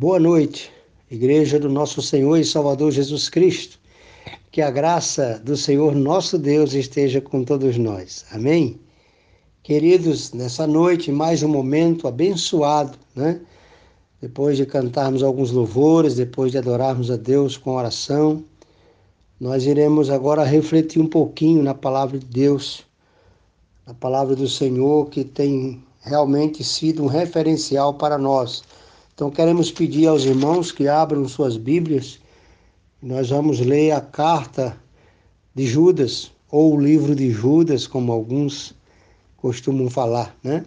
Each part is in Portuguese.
Boa noite, Igreja do nosso Senhor e Salvador Jesus Cristo. Que a graça do Senhor nosso Deus esteja com todos nós. Amém? Queridos, nessa noite, mais um momento abençoado, né? Depois de cantarmos alguns louvores, depois de adorarmos a Deus com oração, nós iremos agora refletir um pouquinho na palavra de Deus, na palavra do Senhor que tem realmente sido um referencial para nós então queremos pedir aos irmãos que abram suas Bíblias. Nós vamos ler a carta de Judas, ou o livro de Judas, como alguns costumam falar, né?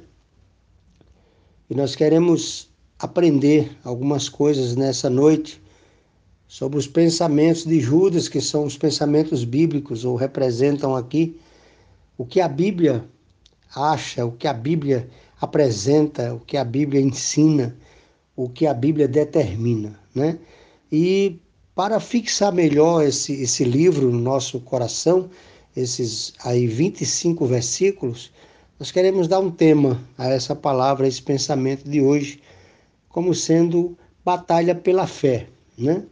E nós queremos aprender algumas coisas nessa noite sobre os pensamentos de Judas, que são os pensamentos bíblicos, ou representam aqui o que a Bíblia acha, o que a Bíblia apresenta, o que a Bíblia ensina o que a Bíblia determina, né? E para fixar melhor esse, esse livro no nosso coração, esses aí 25 versículos, nós queremos dar um tema a essa palavra, a esse pensamento de hoje, como sendo batalha pela fé, né?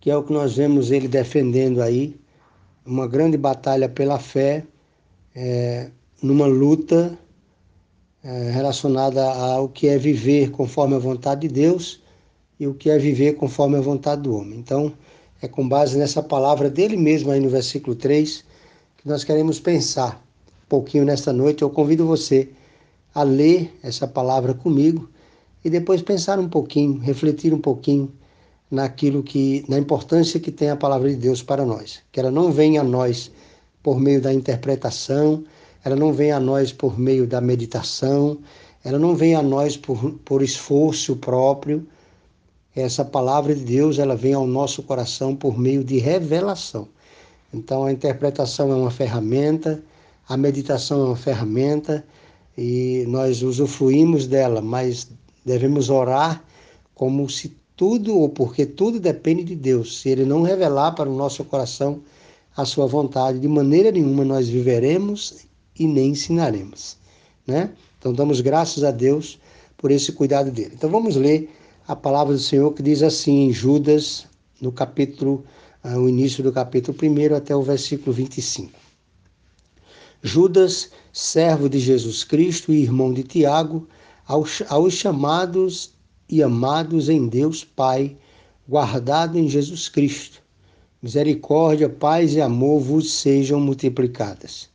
Que é o que nós vemos ele defendendo aí, uma grande batalha pela fé, é, numa luta é, relacionada ao que é viver conforme a vontade de Deus e o que é viver conforme a vontade do homem. Então, é com base nessa palavra dele mesmo aí no versículo 3 que nós queremos pensar um pouquinho nesta noite. Eu convido você a ler essa palavra comigo e depois pensar um pouquinho, refletir um pouquinho naquilo que na importância que tem a palavra de Deus para nós. Que ela não venha a nós por meio da interpretação, ela não vem a nós por meio da meditação, ela não vem a nós por, por esforço próprio. Essa palavra de Deus, ela vem ao nosso coração por meio de revelação. Então, a interpretação é uma ferramenta, a meditação é uma ferramenta e nós usufruímos dela, mas devemos orar como se tudo, ou porque tudo depende de Deus. Se Ele não revelar para o nosso coração a sua vontade, de maneira nenhuma nós viveremos e nem ensinaremos, né? Então damos graças a Deus por esse cuidado dele. Então vamos ler a palavra do Senhor que diz assim em Judas, no capítulo, uh, o início do capítulo 1 até o versículo 25. Judas, servo de Jesus Cristo e irmão de Tiago, aos, aos chamados e amados em Deus Pai, guardado em Jesus Cristo. Misericórdia, paz e amor vos sejam multiplicadas.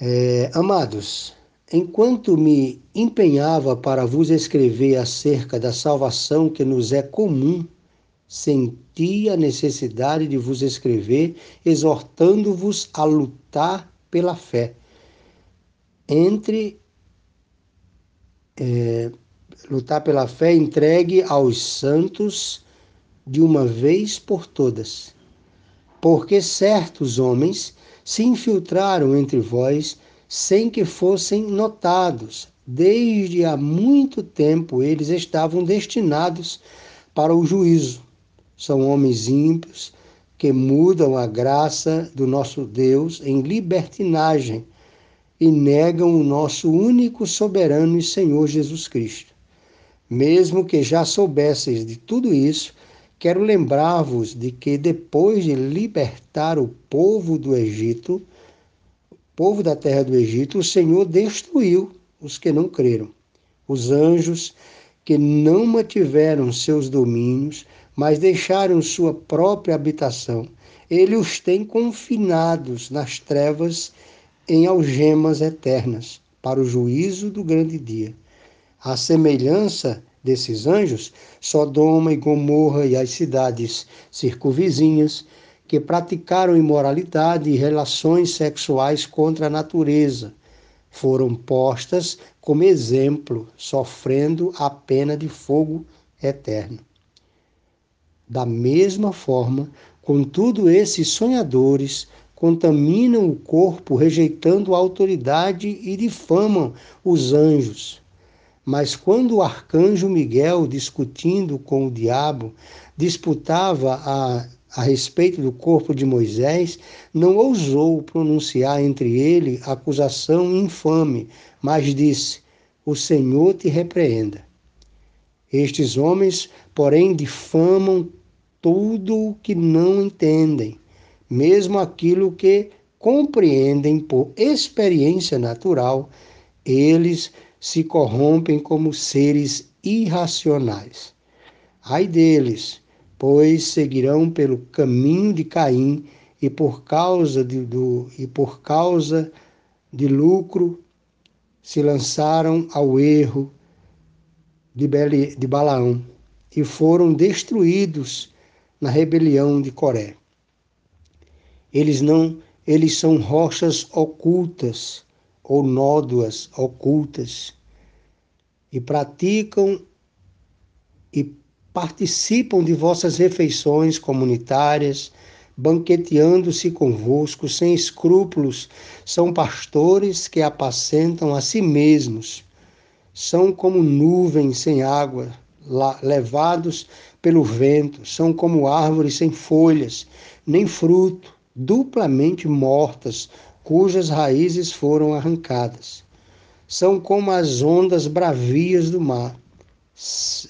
É, amados, enquanto me empenhava para vos escrever acerca da salvação que nos é comum, senti a necessidade de vos escrever, exortando-vos a lutar pela fé. Entre é, lutar pela fé entregue aos santos de uma vez por todas. Porque certos homens se infiltraram entre vós sem que fossem notados. Desde há muito tempo eles estavam destinados para o juízo. São homens ímpios que mudam a graça do nosso Deus em libertinagem e negam o nosso único soberano e Senhor Jesus Cristo. Mesmo que já soubesseis de tudo isso, Quero lembrar-vos de que depois de libertar o povo do Egito, o povo da terra do Egito, o Senhor destruiu os que não creram. Os anjos que não mantiveram seus domínios, mas deixaram sua própria habitação, ele os tem confinados nas trevas em algemas eternas, para o juízo do grande dia. A semelhança desses anjos, Sodoma e Gomorra e as cidades circunvizinhas, que praticaram imoralidade e relações sexuais contra a natureza, foram postas como exemplo, sofrendo a pena de fogo eterno. Da mesma forma, contudo, esses sonhadores contaminam o corpo, rejeitando a autoridade e difamam os anjos. Mas quando o arcanjo Miguel, discutindo com o diabo, disputava a, a respeito do corpo de Moisés, não ousou pronunciar entre ele acusação infame, mas disse: O Senhor te repreenda. Estes homens, porém, difamam tudo o que não entendem, mesmo aquilo que compreendem por experiência natural, eles se corrompem como seres irracionais. Ai deles, pois seguirão pelo caminho de Caim e por causa de, do, e por causa de lucro se lançaram ao erro de, Beli, de Balaão e foram destruídos na rebelião de Coré. Eles não, eles são rochas ocultas ou nódoas ocultas e praticam e participam de vossas refeições comunitárias, banqueteando-se convosco sem escrúpulos, são pastores que apacentam a si mesmos. São como nuvens sem água, levados pelo vento, são como árvores sem folhas, nem fruto, duplamente mortas, cujas raízes foram arrancadas. São como as ondas bravias do mar,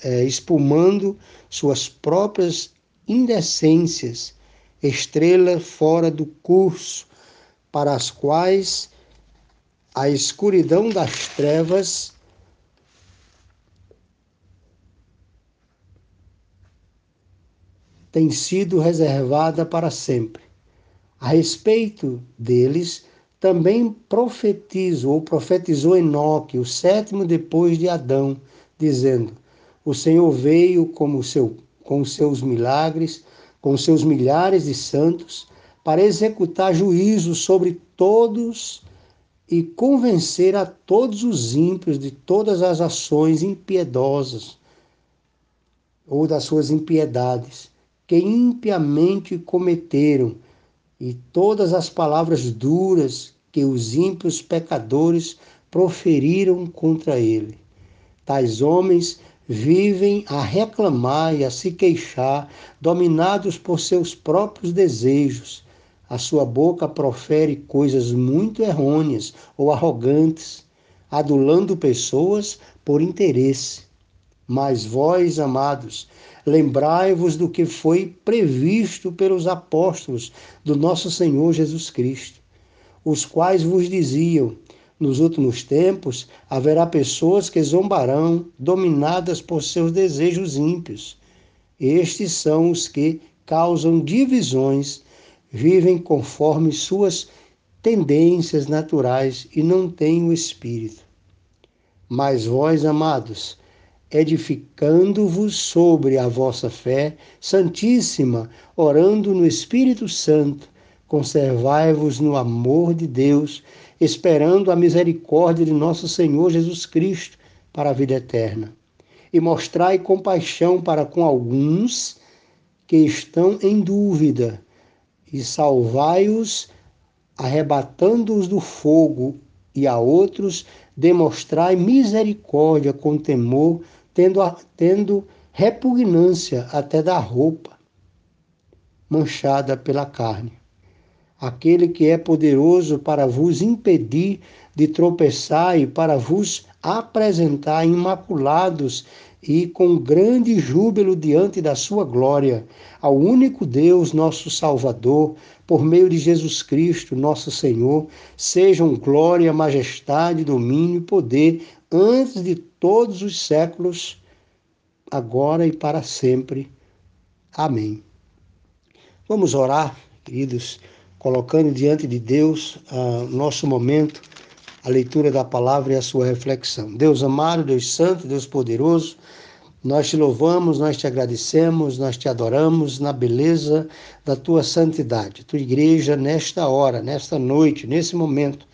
é, espumando suas próprias indecências, estrela fora do curso, para as quais a escuridão das trevas tem sido reservada para sempre. A respeito deles, também profetizo ou profetizou Enoque, o sétimo depois de Adão, dizendo: O Senhor veio como seu, com seus milagres, com seus milhares de santos, para executar juízo sobre todos e convencer a todos os ímpios de todas as ações impiedosas ou das suas impiedades que impiamente cometeram e todas as palavras duras que os ímpios pecadores proferiram contra ele. Tais homens vivem a reclamar e a se queixar, dominados por seus próprios desejos. A sua boca profere coisas muito errôneas ou arrogantes, adulando pessoas por interesse. Mas vós, amados, lembrai-vos do que foi previsto pelos apóstolos do nosso Senhor Jesus Cristo, os quais vos diziam: nos últimos tempos haverá pessoas que zombarão, dominadas por seus desejos ímpios. Estes são os que causam divisões, vivem conforme suas tendências naturais e não têm o espírito. Mas vós, amados, edificando-vos sobre a vossa fé santíssima, orando no Espírito Santo, conservai-vos no amor de Deus, esperando a misericórdia de nosso Senhor Jesus Cristo para a vida eterna. E mostrai compaixão para com alguns que estão em dúvida, e salvai-os, arrebatando-os do fogo, e a outros demonstrai misericórdia com temor, tendo, tendo repugnância até da roupa manchada pela carne. Aquele que é poderoso para vos impedir de tropeçar e para vos apresentar imaculados e com grande júbilo diante da sua glória, ao único Deus, nosso Salvador, por meio de Jesus Cristo, nosso Senhor, sejam glória, majestade, domínio e poder antes de todos os séculos, agora e para sempre. Amém. Vamos orar, queridos, colocando diante de Deus uh, nosso momento, a leitura da palavra e a sua reflexão. Deus amado, Deus santo, Deus poderoso, nós te louvamos, nós te agradecemos, nós te adoramos na beleza da tua santidade. Tua igreja, nesta hora, nesta noite, nesse momento,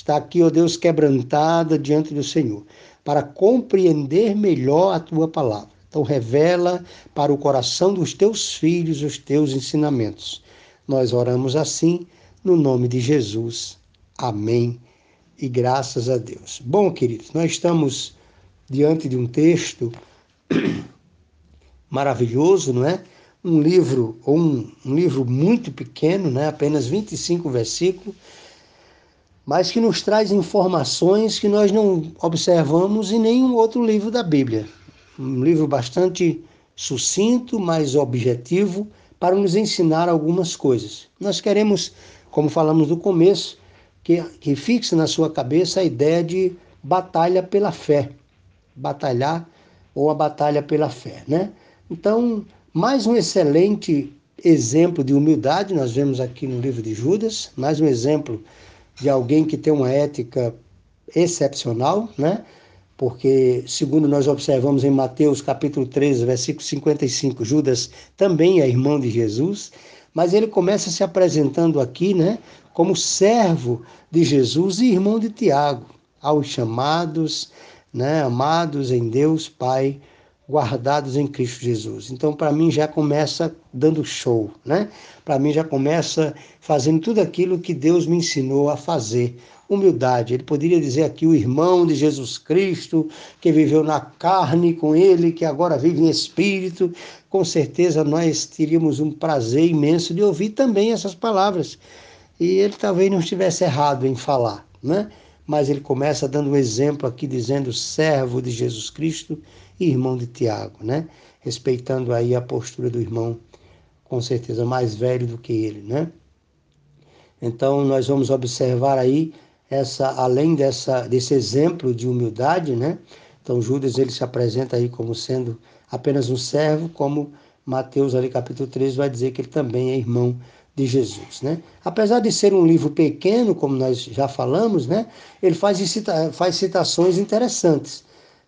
está aqui, ó Deus, quebrantada diante do Senhor, para compreender melhor a tua palavra. Então, revela para o coração dos teus filhos os teus ensinamentos. Nós oramos assim, no nome de Jesus. Amém. E graças a Deus. Bom, queridos, nós estamos diante de um texto maravilhoso, não é? Um livro, um, um livro muito pequeno, né? apenas 25 versículos, mas que nos traz informações que nós não observamos em nenhum outro livro da Bíblia. Um livro bastante sucinto, mas objetivo, para nos ensinar algumas coisas. Nós queremos, como falamos no começo, que, que fixe na sua cabeça a ideia de batalha pela fé. Batalhar ou a batalha pela fé, né? Então, mais um excelente exemplo de humildade, nós vemos aqui no livro de Judas, mais um exemplo de alguém que tem uma ética excepcional, né? Porque, segundo nós observamos em Mateus capítulo 13, versículo 55, Judas também é irmão de Jesus, mas ele começa se apresentando aqui, né, como servo de Jesus e irmão de Tiago, aos chamados, né, amados em Deus Pai, guardados em Cristo Jesus. Então, para mim, já começa dando show, né? Para mim, já começa fazendo tudo aquilo que Deus me ensinou a fazer. Humildade. Ele poderia dizer aqui o irmão de Jesus Cristo, que viveu na carne com ele, que agora vive em espírito. Com certeza, nós teríamos um prazer imenso de ouvir também essas palavras. E ele talvez não estivesse errado em falar, né? mas ele começa dando um exemplo aqui, dizendo servo de Jesus Cristo e irmão de Tiago, né? Respeitando aí a postura do irmão, com certeza mais velho do que ele, né? Então nós vamos observar aí essa, além dessa, desse exemplo de humildade, né? Então Judas ele se apresenta aí como sendo apenas um servo, como Mateus ali capítulo 13 vai dizer que ele também é irmão de Jesus, né? Apesar de ser um livro pequeno, como nós já falamos, né? Ele faz, cita, faz citações interessantes,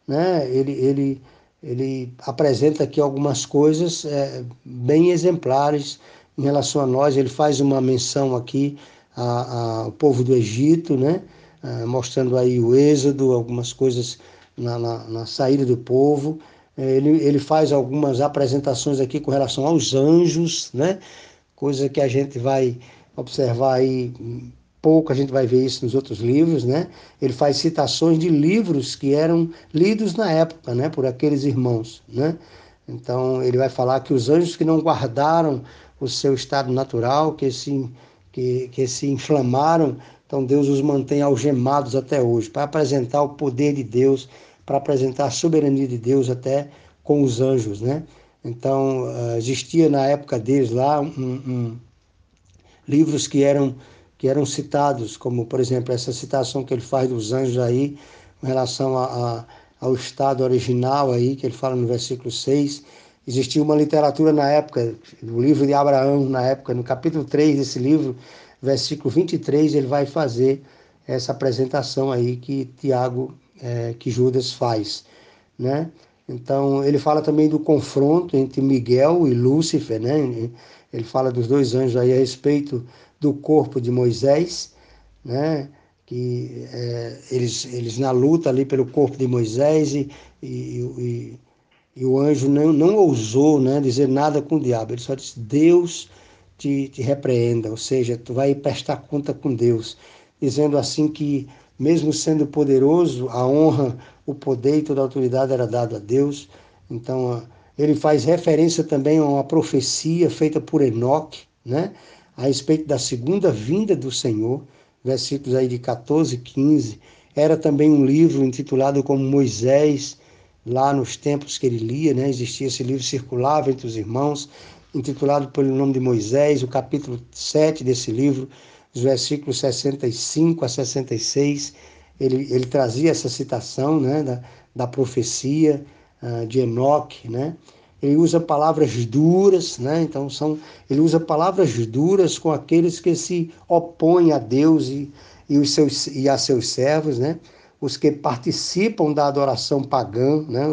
né? Ele, ele, ele apresenta aqui algumas coisas é, bem exemplares em relação a nós. Ele faz uma menção aqui ao povo do Egito, né? É, mostrando aí o êxodo, algumas coisas na, na, na saída do povo. É, ele, ele faz algumas apresentações aqui com relação aos anjos, né? coisa que a gente vai observar aí pouco, a gente vai ver isso nos outros livros, né? Ele faz citações de livros que eram lidos na época, né, por aqueles irmãos, né? Então, ele vai falar que os anjos que não guardaram o seu estado natural, que se, que, que se inflamaram, então Deus os mantém algemados até hoje, para apresentar o poder de Deus, para apresentar a soberania de Deus até com os anjos, né? Então, uh, existia na época deles lá um, um, livros que eram, que eram citados, como, por exemplo, essa citação que ele faz dos anjos aí, em relação a, a, ao estado original aí, que ele fala no versículo 6. Existia uma literatura na época, o livro de Abraão, na época, no capítulo 3 desse livro, versículo 23, ele vai fazer essa apresentação aí que Tiago, é, que Judas faz, né? Então, ele fala também do confronto entre Miguel e Lúcifer, né? Ele fala dos dois anjos aí a respeito do corpo de Moisés, né? Que é, eles, eles na luta ali pelo corpo de Moisés e, e, e, e o anjo não, não ousou né, dizer nada com o diabo, ele só disse: Deus te, te repreenda, ou seja, tu vai prestar conta com Deus, dizendo assim que mesmo sendo poderoso, a honra, o poder e toda a autoridade era dado a Deus. Então, ele faz referência também a uma profecia feita por Enoque, né? A respeito da segunda vinda do Senhor, versículos aí de 14 e 15. Era também um livro intitulado como Moisés, lá nos tempos que ele lia, né? Existia esse livro, circulava entre os irmãos, intitulado pelo nome de Moisés, o capítulo 7 desse livro os versículos 65 a 66, ele, ele trazia essa citação né, da, da profecia uh, de Enoque, né? Ele usa palavras duras, né? Então são, ele usa palavras duras com aqueles que se opõem a Deus e, e, os seus, e a seus servos, né? Os que participam da adoração pagã, né?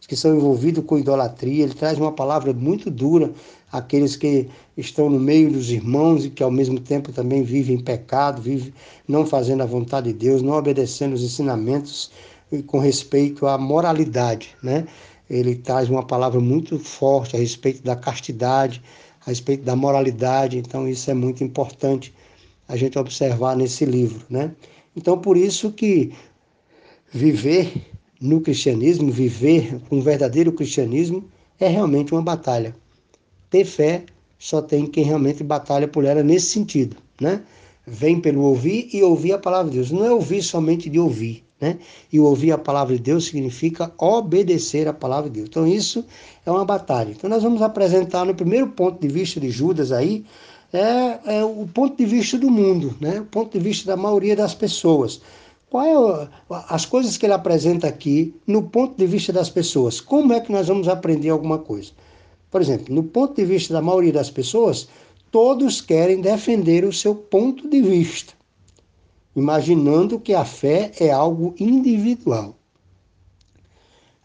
Os que são envolvidos com idolatria. Ele traz uma palavra muito dura aqueles que estão no meio dos irmãos e que ao mesmo tempo também vivem em pecado, vivem não fazendo a vontade de Deus, não obedecendo os ensinamentos com respeito à moralidade, né? Ele traz uma palavra muito forte a respeito da castidade, a respeito da moralidade, então isso é muito importante a gente observar nesse livro, né? Então por isso que viver no cristianismo, viver um verdadeiro cristianismo é realmente uma batalha ter fé só tem quem realmente batalha por ela nesse sentido, né? Vem pelo ouvir e ouvir a palavra de Deus. Não é ouvir somente de ouvir, Né? E ouvir a palavra de Deus significa obedecer a palavra de Deus. Então, isso é uma batalha. Então, nós vamos apresentar no primeiro ponto de vista de Judas aí, é, é o ponto de vista do mundo, né? o ponto de vista da maioria das pessoas. Qual é as coisas que ele apresenta aqui no ponto de vista das pessoas? Como é que nós vamos aprender alguma coisa? Por exemplo, no ponto de vista da maioria das pessoas, todos querem defender o seu ponto de vista imaginando que a fé é algo individual.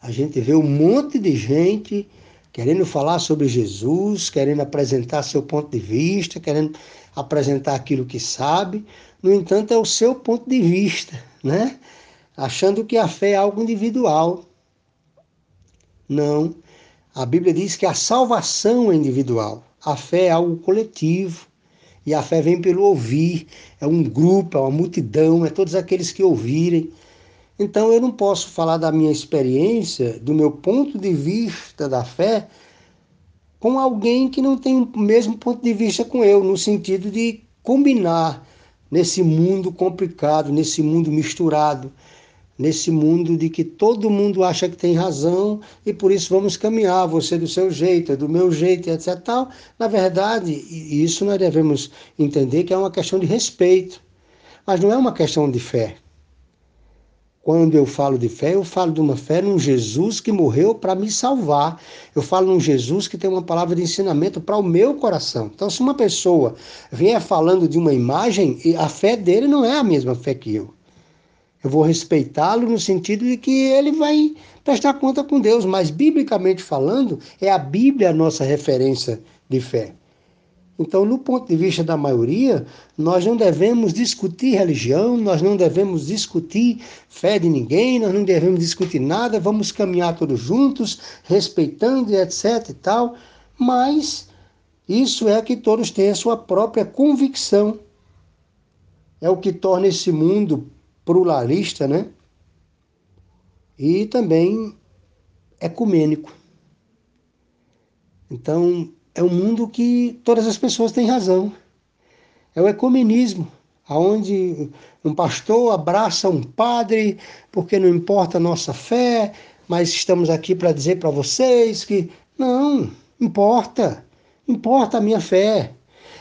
A gente vê um monte de gente querendo falar sobre Jesus, querendo apresentar seu ponto de vista, querendo apresentar aquilo que sabe. No entanto, é o seu ponto de vista, né? Achando que a fé é algo individual. Não. A Bíblia diz que a salvação é individual. A fé é algo coletivo. E a fé vem pelo ouvir, é um grupo, é uma multidão, é todos aqueles que ouvirem. Então eu não posso falar da minha experiência, do meu ponto de vista da fé, com alguém que não tem o mesmo ponto de vista com eu, no sentido de combinar nesse mundo complicado, nesse mundo misturado, nesse mundo de que todo mundo acha que tem razão e por isso vamos caminhar, você do seu jeito, do meu jeito, etc. Tal. Na verdade, isso nós devemos entender que é uma questão de respeito, mas não é uma questão de fé. Quando eu falo de fé, eu falo de uma fé num Jesus que morreu para me salvar. Eu falo num Jesus que tem uma palavra de ensinamento para o meu coração. Então, se uma pessoa vier falando de uma imagem, a fé dele não é a mesma fé que eu. Eu vou respeitá-lo no sentido de que ele vai prestar conta com Deus, mas biblicamente falando, é a Bíblia a nossa referência de fé. Então, no ponto de vista da maioria, nós não devemos discutir religião, nós não devemos discutir fé de ninguém, nós não devemos discutir nada, vamos caminhar todos juntos, respeitando e etc e tal, mas isso é que todos têm a sua própria convicção. É o que torna esse mundo pluralista, né? E também ecumênico. Então, é um mundo que todas as pessoas têm razão. É o ecumenismo, aonde um pastor abraça um padre, porque não importa a nossa fé, mas estamos aqui para dizer para vocês que não, importa, importa a minha fé.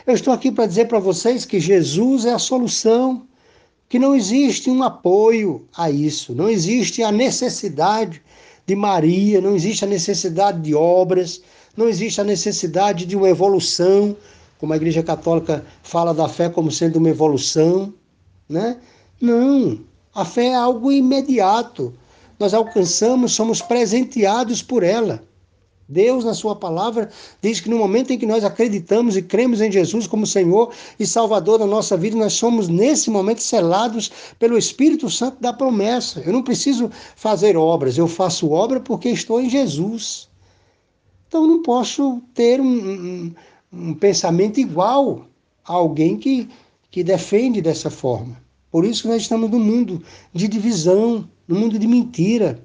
Eu estou aqui para dizer para vocês que Jesus é a solução que não existe um apoio a isso, não existe a necessidade de Maria, não existe a necessidade de obras, não existe a necessidade de uma evolução, como a Igreja Católica fala da fé como sendo uma evolução, né? Não, a fé é algo imediato. Nós alcançamos, somos presenteados por ela. Deus, na Sua palavra, diz que no momento em que nós acreditamos e cremos em Jesus como Senhor e Salvador da nossa vida, nós somos nesse momento selados pelo Espírito Santo da promessa. Eu não preciso fazer obras, eu faço obra porque estou em Jesus. Então não posso ter um, um, um pensamento igual a alguém que, que defende dessa forma. Por isso que nós estamos no mundo de divisão, no mundo de mentira.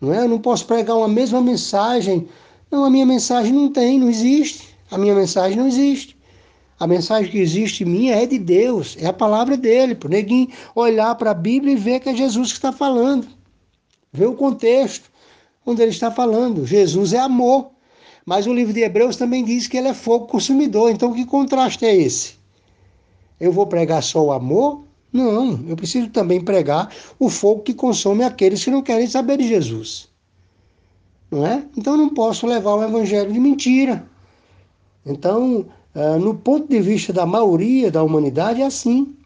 Não é? Eu não posso pregar uma mesma mensagem. Não, a minha mensagem não tem, não existe. A minha mensagem não existe. A mensagem que existe minha é de Deus, é a palavra dele. Para o neguinho olhar para a Bíblia e ver que é Jesus que está falando. Ver o contexto onde ele está falando. Jesus é amor. Mas o livro de Hebreus também diz que ele é fogo consumidor. Então que contraste é esse? Eu vou pregar só o amor não, eu preciso também pregar o fogo que consome aqueles que não querem saber de Jesus. Não é? Então não posso levar o evangelho de mentira. Então, eh, no ponto de vista da maioria da humanidade, é assim.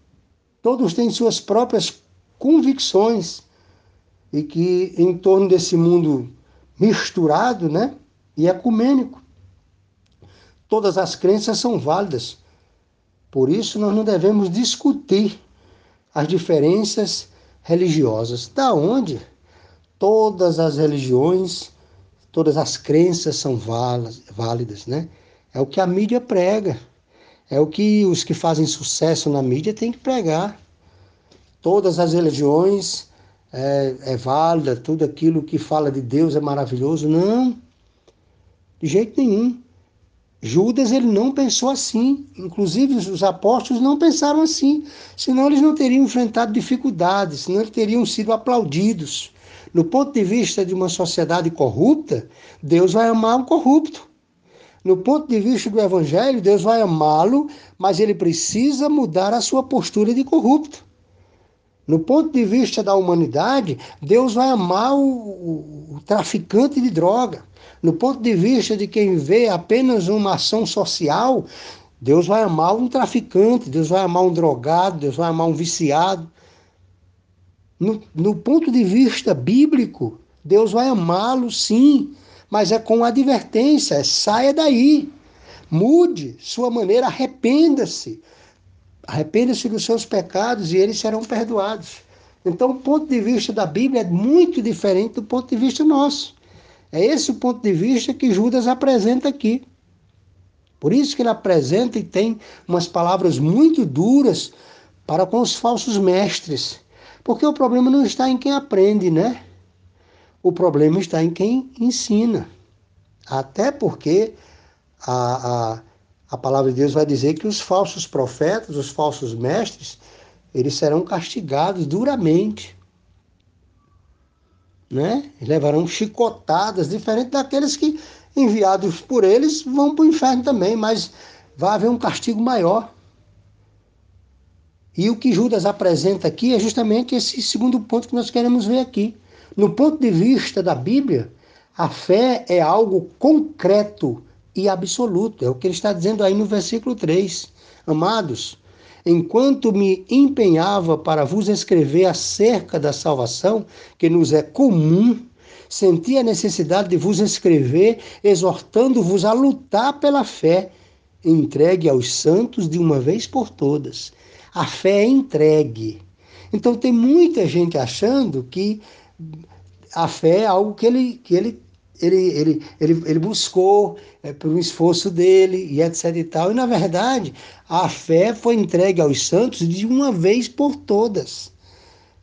Todos têm suas próprias convicções e que em torno desse mundo misturado, né, e ecumênico, todas as crenças são válidas. Por isso nós não devemos discutir as diferenças religiosas. Da onde? Todas as religiões, todas as crenças são válidas, né? É o que a mídia prega. É o que os que fazem sucesso na mídia têm que pregar. Todas as religiões é, é válida, tudo aquilo que fala de Deus é maravilhoso. Não, de jeito nenhum. Judas ele não pensou assim, inclusive os apóstolos não pensaram assim, senão eles não teriam enfrentado dificuldades, senão eles teriam sido aplaudidos. No ponto de vista de uma sociedade corrupta, Deus vai amar o corrupto. No ponto de vista do evangelho, Deus vai amá-lo, mas ele precisa mudar a sua postura de corrupto. No ponto de vista da humanidade, Deus vai amar o, o, traficante de droga. No ponto de vista de quem vê apenas uma ação social, Deus vai amar um traficante, Deus vai amar um drogado, Deus vai amar um viciado. No, no ponto de vista bíblico, Deus vai amá-lo sim, mas é com advertência, é saia daí. Mude sua maneira, arrependa-se. Arrependa-se dos seus pecados e eles serão perdoados. Então, o ponto de vista da Bíblia é muito diferente do ponto de vista nosso. É esse o ponto de vista que Judas apresenta aqui. Por isso que ele apresenta e tem umas palavras muito duras para com os falsos mestres. Porque o problema não está em quem aprende, né? O problema está em quem ensina. Até porque a, a, a palavra de Deus vai dizer que os falsos profetas, os falsos mestres, eles serão castigados duramente. Né? Levarão chicotadas, diferente daqueles que, enviados por eles, vão para o inferno também, mas vai haver um castigo maior. E o que Judas apresenta aqui é justamente esse segundo ponto que nós queremos ver aqui. No ponto de vista da Bíblia, a fé é algo concreto e absoluto. É o que ele está dizendo aí no versículo 3. Amados, enquanto me empenhava para vos escrever acerca da salvação, que nos é comum, senti a necessidade de vos escrever, exortando-vos a lutar pela fé, entregue aos santos de uma vez por todas. A fé é entregue. Então tem muita gente achando que a fé é algo que ele, que ele, ele, ele, ele, ele buscou é, por um esforço dele e etc e tal. E na verdade, a fé foi entregue aos santos de uma vez por todas.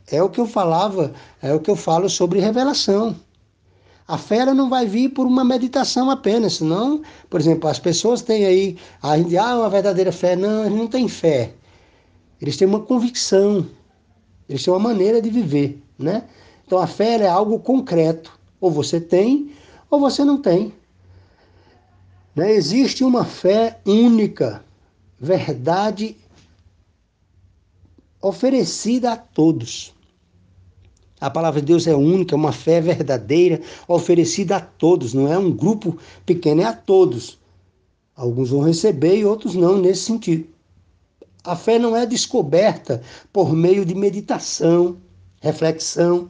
É o que eu falava, é o que eu falo sobre revelação. A fé não vai vir por uma meditação apenas, senão, por exemplo, as pessoas têm aí, a gente, ah, uma verdadeira fé. Não, eles não têm fé. Eles têm uma convicção, eles têm uma maneira de viver, né? Então a fé é algo concreto. Ou você tem, ou você não tem. Né? Existe uma fé única, verdade oferecida a todos. A palavra de Deus é única, uma fé verdadeira, oferecida a todos, não é um grupo pequeno, é a todos. Alguns vão receber e outros não, nesse sentido. A fé não é descoberta por meio de meditação, reflexão,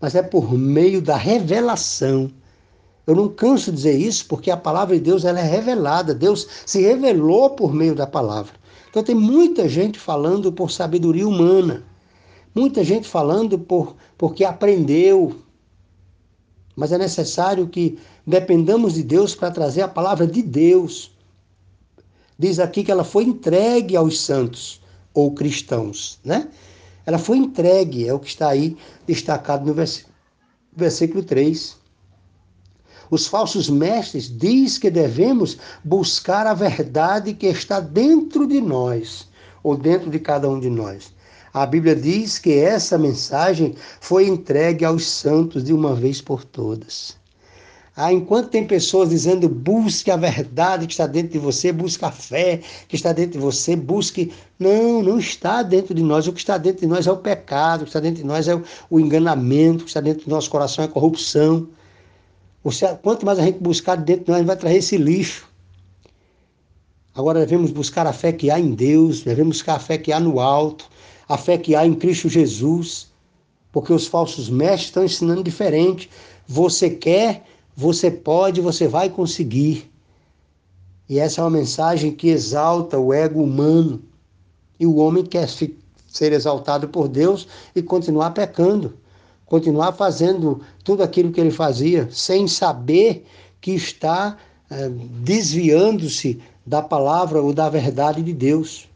mas é por meio da revelação. Eu não canso de dizer isso porque a palavra de Deus ela é revelada. Deus se revelou por meio da palavra. Então tem muita gente falando por sabedoria humana. Muita gente falando por porque aprendeu. Mas é necessário que dependamos de Deus para trazer a palavra de Deus. Diz aqui que ela foi entregue aos santos ou cristãos, né? Ela foi entregue, é o que está aí destacado no versículo 3. Os falsos mestres diz que devemos buscar a verdade que está dentro de nós, ou dentro de cada um de nós. A Bíblia diz que essa mensagem foi entregue aos santos de uma vez por todas. Ah, enquanto tem pessoas dizendo busque a verdade que está dentro de você, busque a fé que está dentro de você, busque. Não, não está dentro de nós. O que está dentro de nós é o pecado, o que está dentro de nós é o enganamento, o que está dentro do nosso coração é a corrupção. Quanto mais a gente buscar dentro de nós, a gente vai trazer esse lixo. Agora devemos buscar a fé que há em Deus, devemos buscar a fé que há no alto, a fé que há em Cristo Jesus, porque os falsos mestres estão ensinando diferente. Você quer você pode, você vai conseguir. E essa é uma mensagem que exalta o ego humano. E o homem quer ser exaltado por Deus e continuar pecando, continuar fazendo tudo aquilo que ele fazia, sem saber que está é, desviando-se da palavra ou da verdade de Deus.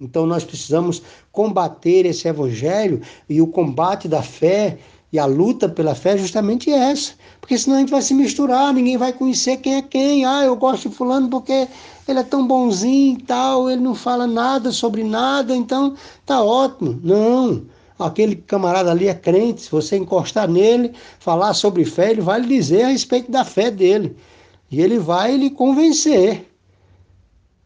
Então nós precisamos combater esse evangelho e o combate da fé E a luta pela fé é justamente essa. Porque senão a gente vai se misturar, ninguém vai conhecer quem é quem. Ah, eu gosto de fulano porque ele é tão bonzinho e tal, ele não fala nada sobre nada, então tá ótimo. Não. Aquele camarada ali é crente, se você encostar nele, falar sobre fé, ele vai lhe dizer a respeito da fé dele. E ele vai lhe convencer.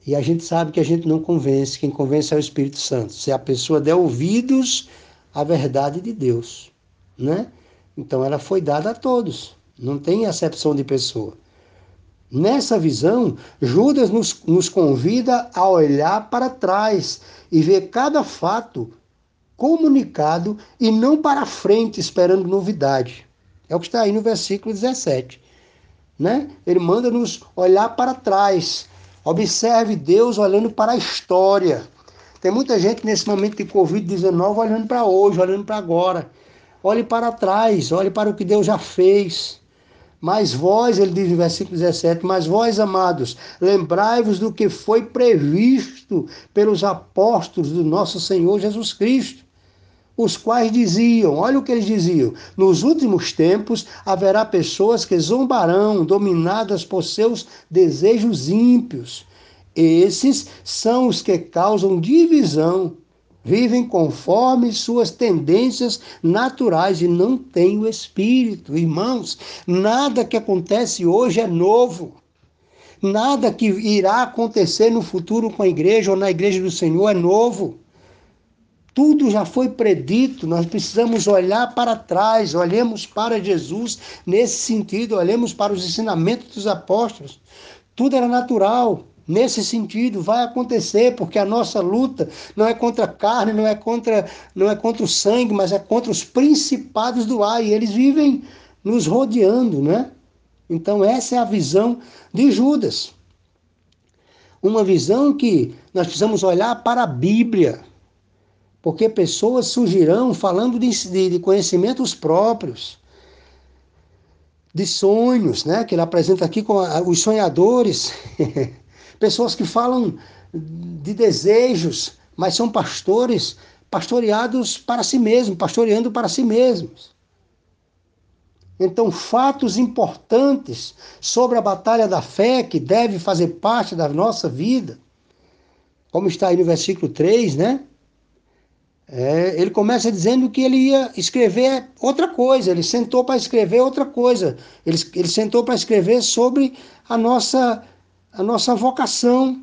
E a gente sabe que a gente não convence, quem convence é o Espírito Santo. Se a pessoa der ouvidos à verdade de Deus, né? Então ela foi dada a todos, não tem acepção de pessoa. Nessa visão, Judas nos, nos convida a olhar para trás e ver cada fato comunicado e não para frente esperando novidade. É o que está aí no versículo 17. Né? Ele manda nos olhar para trás. Observe Deus olhando para a história. Tem muita gente nesse momento de Covid-19 olhando para hoje, olhando para agora. Olhe para trás, olhe para o que Deus já fez. Mas vós, ele diz no versículo 17, mas vós, amados, lembrai-vos do que foi previsto pelos apóstolos do nosso Senhor Jesus Cristo, os quais diziam, olha o que eles diziam: nos últimos tempos haverá pessoas que zombarão, dominadas por seus desejos ímpios. Esses são os que causam divisão, vivem conforme suas tendências naturais e não têm o espírito. Irmãos, nada que acontece hoje é novo. Nada que irá acontecer no futuro com a igreja ou na igreja do Senhor é novo. Tudo já foi predito, nós precisamos olhar para trás, olhemos para Jesus nesse sentido, olhemos para os ensinamentos dos apóstolos. Tudo era natural, nesse sentido vai acontecer porque a nossa luta não é contra a carne não é contra não é contra o sangue mas é contra os principados do ar e eles vivem nos rodeando né? Então essa é a visão de Judas. Uma visão que nós precisamos olhar para a Bíblia porque pessoas surgirão falando de, de conhecimentos próprios, de sonhos, né? Que ele apresenta aqui com a, os sonhadores, pessoas que falam de desejos, mas são pastores pastoreados para si mesmos, pastoreando para si mesmos. Então, fatos importantes sobre a batalha da fé que deve fazer parte da nossa vida, como está aí no versículo 3, né? É, ele começa dizendo que ele ia escrever outra coisa, ele sentou para escrever outra coisa, ele, ele sentou para escrever sobre a nossa, a nossa vocação.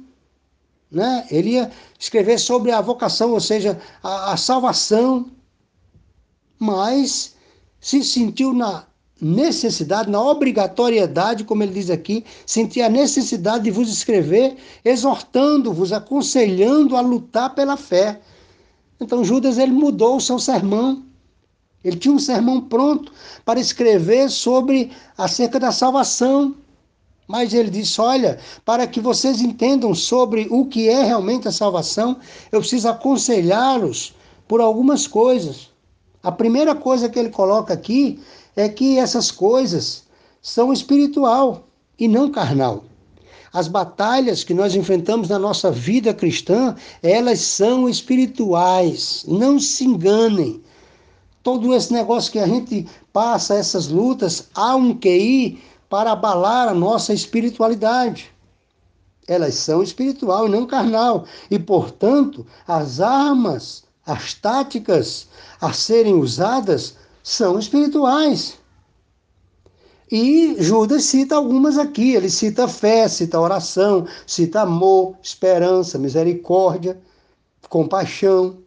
Né? Ele ia escrever sobre a vocação, ou seja, a, a salvação, mas se sentiu na necessidade, na obrigatoriedade, como ele diz aqui, sentia a necessidade de vos escrever, exortando-vos, aconselhando a lutar pela fé então Judas ele mudou o seu sermão. Ele tinha um sermão pronto para escrever sobre acerca da salvação. Mas ele disse: Olha, para que vocês entendam sobre o que é realmente a salvação, eu preciso aconselhá-los por algumas coisas. A primeira coisa que ele coloca aqui é que essas coisas são espiritual e não carnal. As batalhas que nós enfrentamos na nossa vida cristã, elas são espirituais. Não se enganem. Todo esse negócio que a gente passa, essas lutas, há um QI para abalar a nossa espiritualidade. Elas são espiritual e não carnal. E, portanto, as armas, as táticas a serem usadas são espirituais. E Judas cita algumas aqui. Ele cita fé, cita oração, cita amor, esperança, misericórdia, compaixão.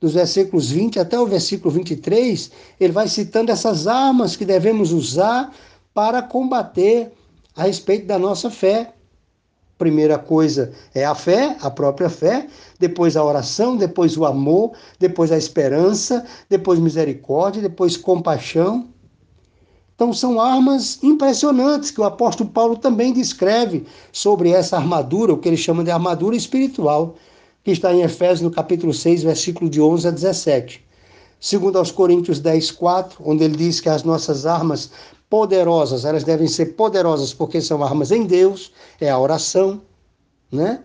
Dos versículos 20 até o versículo 23, ele vai citando essas armas que devemos usar para combater a respeito da nossa fé. Primeira coisa é a fé, a própria fé, depois a oração, depois o amor, depois a esperança, depois misericórdia, depois compaixão. Então, são armas impressionantes que o apóstolo Paulo também descreve sobre essa armadura, o que ele chama de armadura espiritual, que está em Efésios, no capítulo 6, versículo de 11 a 17. Segundo aos Coríntios 10, 4, onde ele diz que as nossas armas poderosas, elas devem ser poderosas porque são armas em Deus, é a oração, né?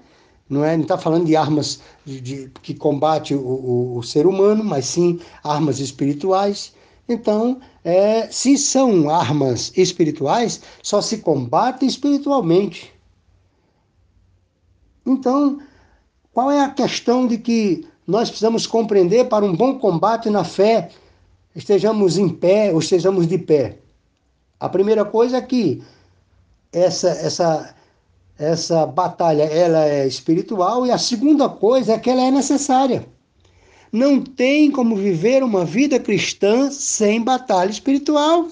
Não é, está falando de armas de, de, que combate o, o, o ser humano, mas sim armas espirituais. Então, é, se são armas espirituais, só se combate espiritualmente. Então, qual é a questão de que nós precisamos compreender para um bom combate na fé, estejamos em pé ou estejamos de pé? A primeira coisa é que essa, essa, essa batalha ela é espiritual e a segunda coisa é que ela é necessária. Não tem como viver uma vida cristã sem batalha espiritual.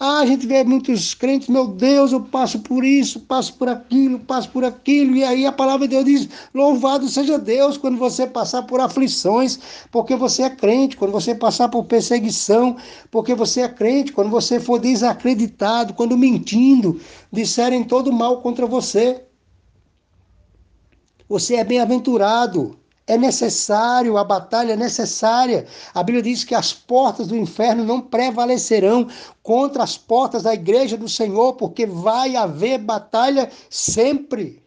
Ah, a gente vê muitos crentes, meu Deus, eu passo por isso, passo por aquilo, passo por aquilo, e aí a palavra de Deus diz: louvado seja Deus quando você passar por aflições, porque você é crente, quando você passar por perseguição, porque você é crente, quando você for desacreditado, quando mentindo, disserem todo mal contra você. Você é bem-aventurado. É necessário, a batalha é necessária. A Bíblia diz que as portas do inferno não prevalecerão contra as portas da igreja do Senhor, porque vai haver batalha sempre.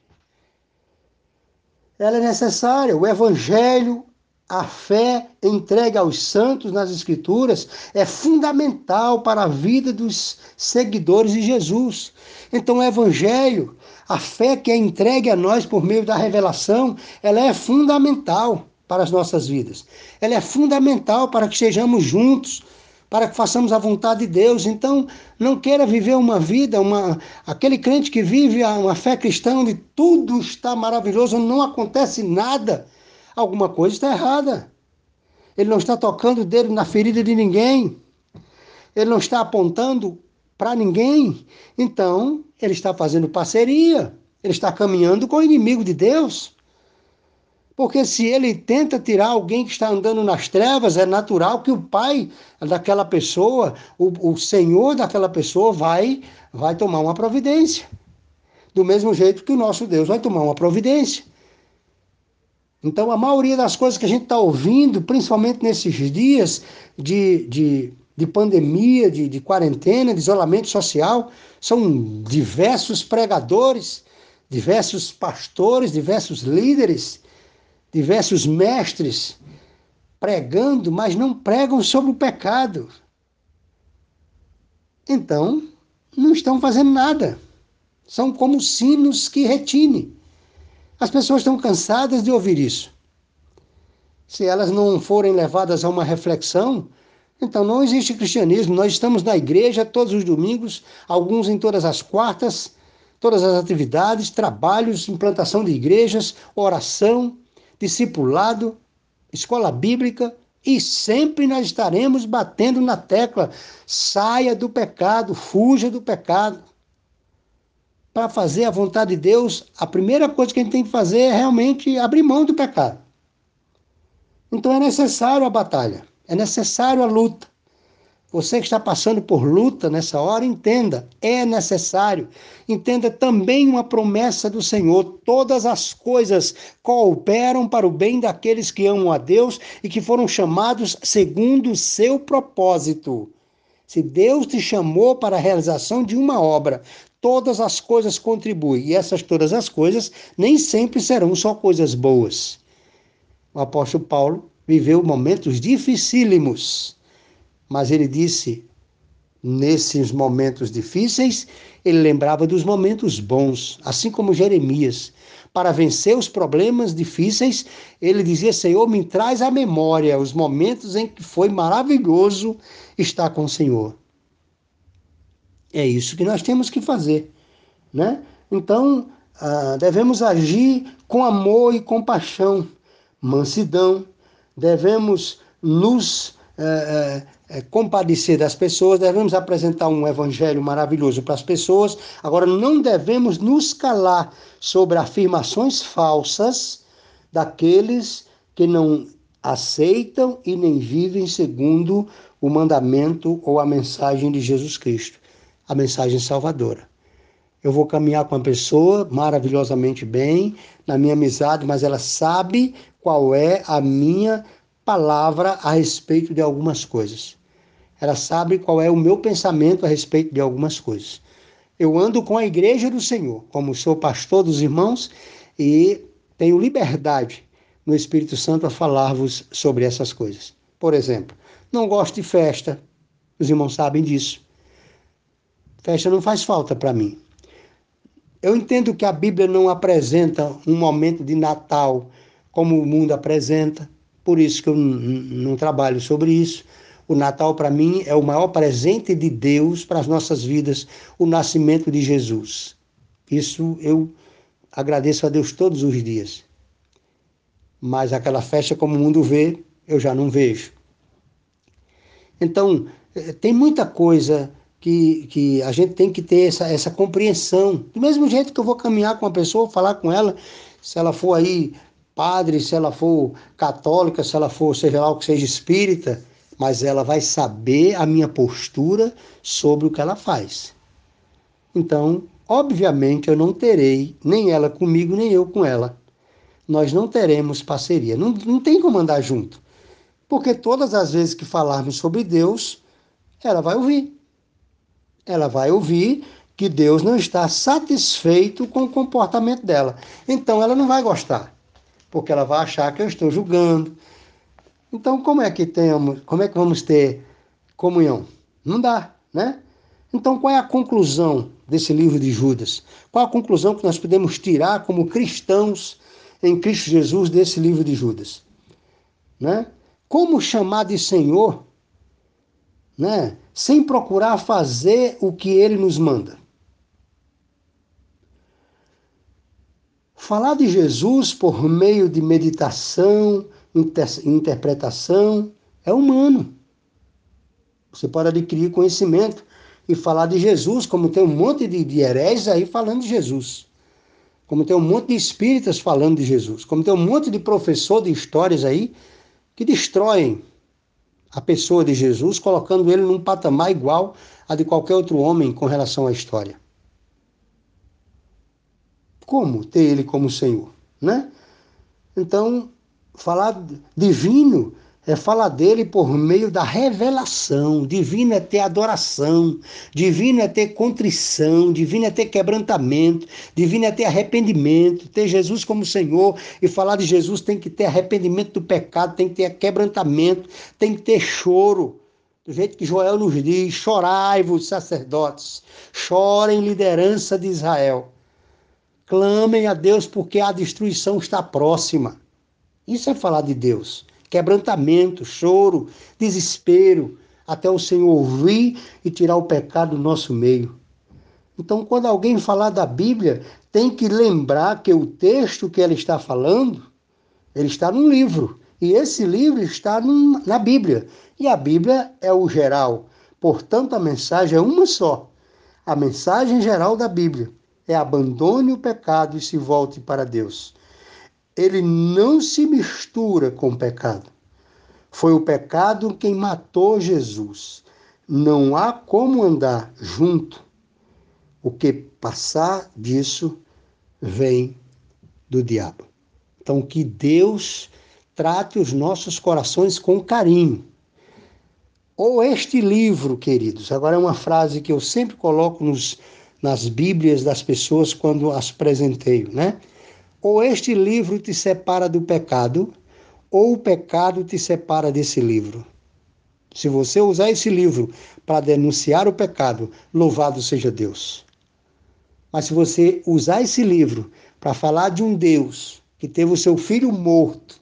Ela é necessária. O evangelho, a fé entregue aos santos nas Escrituras é fundamental para a vida dos seguidores de Jesus. Então, o Evangelho a fé que é entregue a nós por meio da revelação, ela é fundamental para as nossas vidas. Ela é fundamental para que sejamos juntos, para que façamos a vontade de Deus. Então, não queira viver uma vida, uma aquele crente que vive uma fé cristã onde tudo está maravilhoso, não acontece nada. Alguma coisa está errada. Ele não está tocando o dedo na ferida de ninguém. Ele não está apontando para ninguém. Então, ele está fazendo parceria, ele está caminhando com o inimigo de Deus. Porque se ele tenta tirar alguém que está andando nas trevas, é natural que o pai daquela pessoa, o, o senhor daquela pessoa, vai, vai tomar uma providência. Do mesmo jeito que o nosso Deus vai tomar uma providência. Então, a maioria das coisas que a gente está ouvindo, principalmente nesses dias de, de de pandemia, de, de quarentena, de isolamento social, são diversos pregadores, diversos pastores, diversos líderes, diversos mestres pregando, mas não pregam sobre o pecado. Então, não estão fazendo nada. São como sinos que retine. As pessoas estão cansadas de ouvir isso. Se elas não forem levadas a uma reflexão, então não existe cristianismo. Nós estamos na igreja todos os domingos, alguns em todas as quartas, todas as atividades, trabalhos, implantação de igrejas, oração, discipulado, escola bíblica, e sempre nós estaremos batendo na tecla: saia do pecado, fuja do pecado. Para fazer a vontade de Deus, a primeira coisa que a gente tem que fazer é realmente abrir mão do pecado. Então é necessário a batalha. É necessário a luta. Você que está passando por luta nessa hora, entenda, é necessário. Entenda também uma promessa do Senhor: todas as coisas cooperam para o bem daqueles que amam a Deus e que foram chamados segundo o seu propósito. Se Deus te chamou para a realização de uma obra, todas as coisas contribuem. E essas todas as coisas nem sempre serão só coisas boas. O apóstolo Paulo viveu momentos dificílimos, mas ele disse: nesses momentos difíceis, ele lembrava dos momentos bons, assim como Jeremias. Para vencer os problemas difíceis, ele dizia: Senhor, me traz à memória os momentos em que foi maravilhoso estar com o Senhor. É isso que nós temos que fazer, né? Então, ah, devemos agir com amor e compaixão, mansidão, devemos nos é, é, compadecer das pessoas, devemos apresentar um evangelho maravilhoso para as pessoas. Agora, não devemos nos calar sobre afirmações falsas daqueles que não aceitam e nem vivem segundo o mandamento ou a mensagem de Jesus Cristo, a mensagem salvadora. Eu vou caminhar com uma pessoa maravilhosamente bem, na minha amizade, mas ela sabe qual é a minha palavra a respeito de algumas coisas. Ela sabe qual é o meu pensamento a respeito de algumas coisas. Eu ando com a igreja do Senhor, como sou pastor dos irmãos, e tenho liberdade no Espírito Santo a falar-vos sobre essas coisas. Por exemplo, não gosto de festa, Os irmãos sabem disso. Festa não faz falta para mim. Eu entendo que a Bíblia não apresenta um momento de Natal como o mundo apresenta, por isso que eu não trabalho sobre isso. O Natal, para mim, é o maior presente de Deus para as nossas vidas, o nascimento de Jesus. Isso eu agradeço a Deus todos os dias. Mas aquela festa, como o mundo vê, eu já não vejo. Então, eh, tem muita coisa que, que a gente tem que ter essa, essa compreensão. Do mesmo jeito que eu vou caminhar com uma pessoa, falar com ela, se ela for aí padre, se ela for católica, se ela for, seja lá o que seja espírita, mas ela vai saber a minha postura sobre o que ela faz. Então, obviamente, eu não terei nem ela comigo, nem eu com ela. Nós não teremos parceria. Não, não tem como andar junto. Porque todas as vezes que falarmos sobre Deus, ela vai ouvir ela vai ouvir que Deus não está satisfeito com o comportamento dela. Então ela não vai gostar, porque ela vai achar que eu estou julgando. Então como é que temos, como é que vamos ter comunhão? Não dá, né? Então qual é a conclusão desse livro de Judas? Qual a conclusão que nós podemos tirar como cristãos em Cristo Jesus desse livro de Judas? Né? Como chamar de Senhor né? sem procurar fazer o que ele nos manda. Falar de Jesus por meio de meditação, inter interpretação, é humano. Você pode adquirir conhecimento e falar de Jesus, como tem um monte de, de heréis aí falando de Jesus. Como tem um monte de espíritas falando de Jesus. Como tem um monte de professor de histórias aí que destroem a pessoa de Jesus, colocando ele num patamar igual a de qualquer outro homem com relação à história. Como ter ele como Senhor, né? Então, falar divino é falar dele por meio da revelação. Divino é ter adoração, divino é ter contrição, divino é ter quebrantamento, divino é ter arrependimento. Ter Jesus como Senhor e falar de Jesus tem que ter arrependimento do pecado, tem que ter quebrantamento, tem que ter choro. Do jeito que Joel nos diz: chorai-vos, sacerdotes, chorem, liderança de Israel. Clamem a Deus porque a destruição está próxima. Isso é falar de Deus quebrantamento, choro, desespero, até o Senhor ouvir e tirar o pecado do nosso meio. Então, quando alguém falar da Bíblia, tem que lembrar que o texto que ela está falando, ele está num livro. E esse livro está num, na Bíblia. E a Bíblia é o geral. Portanto, a mensagem é uma só. A mensagem geral da Bíblia é abandone o pecado e se volte para Deus ele não se mistura com o pecado. Foi o pecado quem matou Jesus. Não há como andar junto. O que passar disso vem do diabo. Então, que Deus trate os nossos corações com carinho. Ou este livro, queridos, agora é uma frase que eu sempre coloco nos, nas Bíblias das pessoas quando as presenteio, né? Ou este livro te separa do pecado, ou o pecado te separa desse livro. Se você usar esse livro para denunciar o pecado, louvado seja Deus. Mas se você usar esse livro para falar de um Deus que teve o seu filho morto,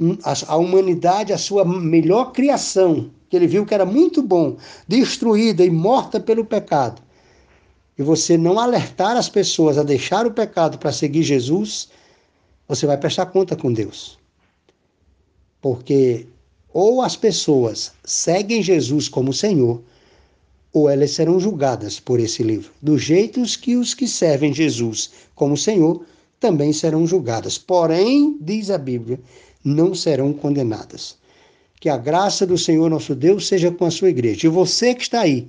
hum, a humanidade, a sua melhor criação, que ele viu que era muito bom, destruída e morta pelo pecado, e você não alertar as pessoas a deixar o pecado para seguir Jesus, você vai prestar conta com Deus. Porque ou as pessoas seguem Jesus como Senhor, ou elas serão julgadas por esse livro, do jeito que os que servem Jesus como Senhor também serão julgadas. Porém, diz a Bíblia, não serão condenadas. Que a graça do Senhor nosso Deus seja com a sua igreja. E você que está aí,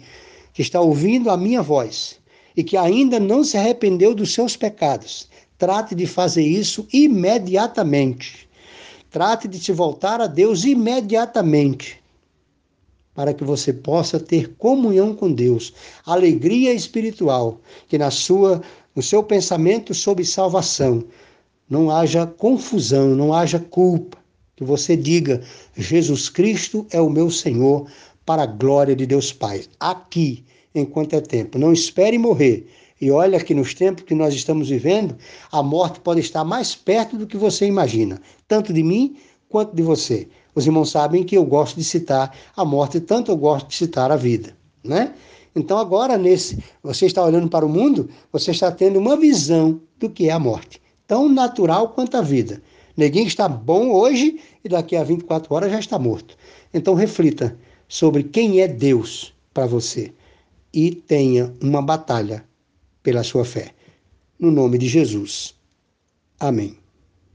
que está ouvindo a minha voz, e que ainda não se arrependeu dos seus pecados, trate de fazer isso imediatamente. Trate de se voltar a Deus imediatamente, para que você possa ter comunhão com Deus, alegria espiritual, que na sua, no seu pensamento sobre salvação não haja confusão, não haja culpa, que você diga: Jesus Cristo é o meu Senhor, para a glória de Deus Pai, aqui, enquanto é tempo. Não espere morrer. E olha que nos tempos que nós estamos vivendo, a morte pode estar mais perto do que você imagina, tanto de mim quanto de você. Os irmãos sabem que eu gosto de citar a morte, tanto eu gosto de citar a vida, né? Então agora nesse, você está olhando para o mundo, você está tendo uma visão do que é a morte, tão natural quanto a vida. Neguinho está bom hoje e daqui a 24 horas já está morto. Então reflita sobre quem é Deus para você e tenha uma batalha pela sua fé. No nome de Jesus. Amém.